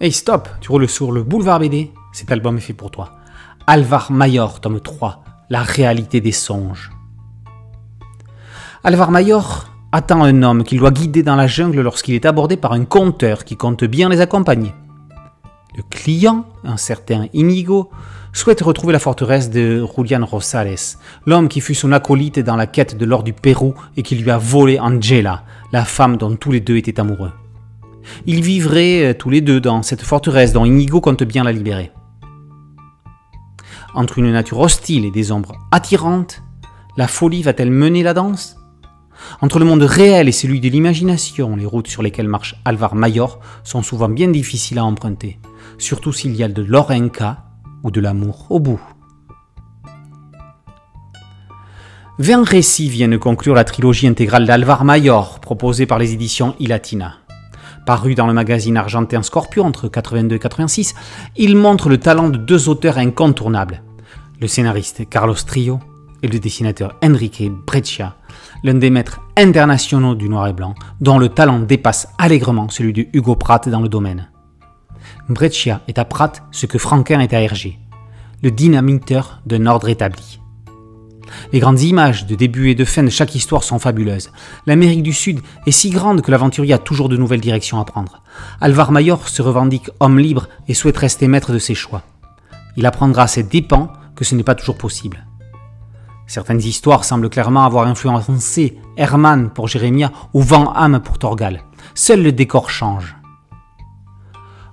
Hey stop, tu roules sur le boulevard BD Cet album est fait pour toi. Alvar Mayor, tome 3, La réalité des songes. Alvar Mayor attend un homme qu'il doit guider dans la jungle lorsqu'il est abordé par un conteur qui compte bien les accompagner. Le client, un certain Inigo, souhaite retrouver la forteresse de Julian Rosales, l'homme qui fut son acolyte dans la quête de l'or du Pérou et qui lui a volé Angela, la femme dont tous les deux étaient amoureux. Ils vivraient euh, tous les deux dans cette forteresse dont Inigo compte bien la libérer. Entre une nature hostile et des ombres attirantes, la folie va-t-elle mener la danse? Entre le monde réel et celui de l'imagination, les routes sur lesquelles marche Alvar Mayor sont souvent bien difficiles à emprunter, surtout s'il y a de l'orenca ou de l'amour au bout. 20 récits viennent conclure la trilogie intégrale d'Alvar Mayor, proposée par les éditions Ilatina. Paru dans le magazine argentin Scorpio entre 82 et 86, il montre le talent de deux auteurs incontournables, le scénariste Carlos Trio et le dessinateur Enrique Breccia, l'un des maîtres internationaux du noir et blanc, dont le talent dépasse allègrement celui de Hugo Pratt dans le domaine. Breccia est à Pratt ce que Franquin est à Hergé, le dynamiteur d'un ordre établi. Les grandes images de début et de fin de chaque histoire sont fabuleuses. L'Amérique du Sud est si grande que l'aventurier a toujours de nouvelles directions à prendre. Alvar Mayor se revendique homme libre et souhaite rester maître de ses choix. Il apprendra à ses dépens que ce n'est pas toujours possible. Certaines histoires semblent clairement avoir influencé Herman pour Jérémia ou Van Ham pour Torgal. Seul le décor change.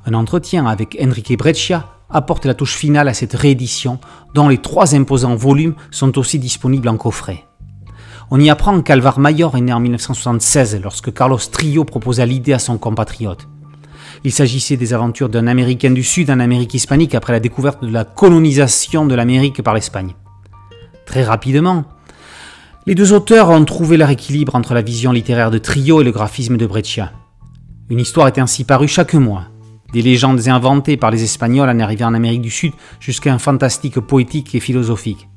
Un entretien avec Enrique Breccia apporte la touche finale à cette réédition, dont les trois imposants volumes sont aussi disponibles en coffret. On y apprend qu'Alvar Mayor est né en 1976 lorsque Carlos Trio proposa l'idée à son compatriote. Il s'agissait des aventures d'un Américain du Sud en Amérique hispanique après la découverte de la colonisation de l'Amérique par l'Espagne. Très rapidement, les deux auteurs ont trouvé leur équilibre entre la vision littéraire de Trio et le graphisme de Breccia. Une histoire est ainsi parue chaque mois, des légendes inventées par les Espagnols en arrivant en Amérique du Sud jusqu'à un fantastique poétique et philosophique.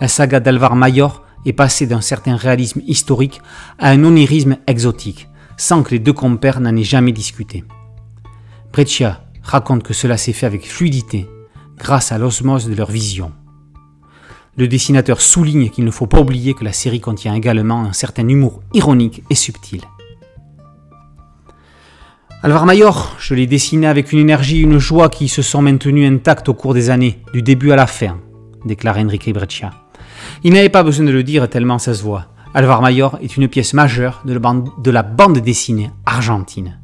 La saga d'Alvar Mayor est passée d'un certain réalisme historique à un onirisme exotique, sans que les deux compères n'en aient jamais discuté. Breccia raconte que cela s'est fait avec fluidité, grâce à l'osmose de leur vision. Le dessinateur souligne qu'il ne faut pas oublier que la série contient également un certain humour ironique et subtil. Alvar Mayor, je l'ai dessiné avec une énergie et une joie qui se sont maintenues intactes au cours des années, du début à la fin, déclare Enrique Breccia. Il n'avait pas besoin de le dire tellement ça se voit. Alvar Mayor est une pièce majeure de la bande, dessinée argentine.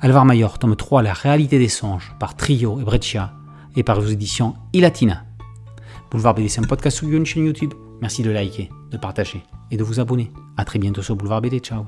Alvar Mayor, tome 3, La réalité des songes, par Trio et Breccia, et par aux éditions Ilatina. Boulevard BD, c'est un podcast sur une chaîne YouTube. Merci de liker, de partager et de vous abonner. A très bientôt sur Boulevard BD. Ciao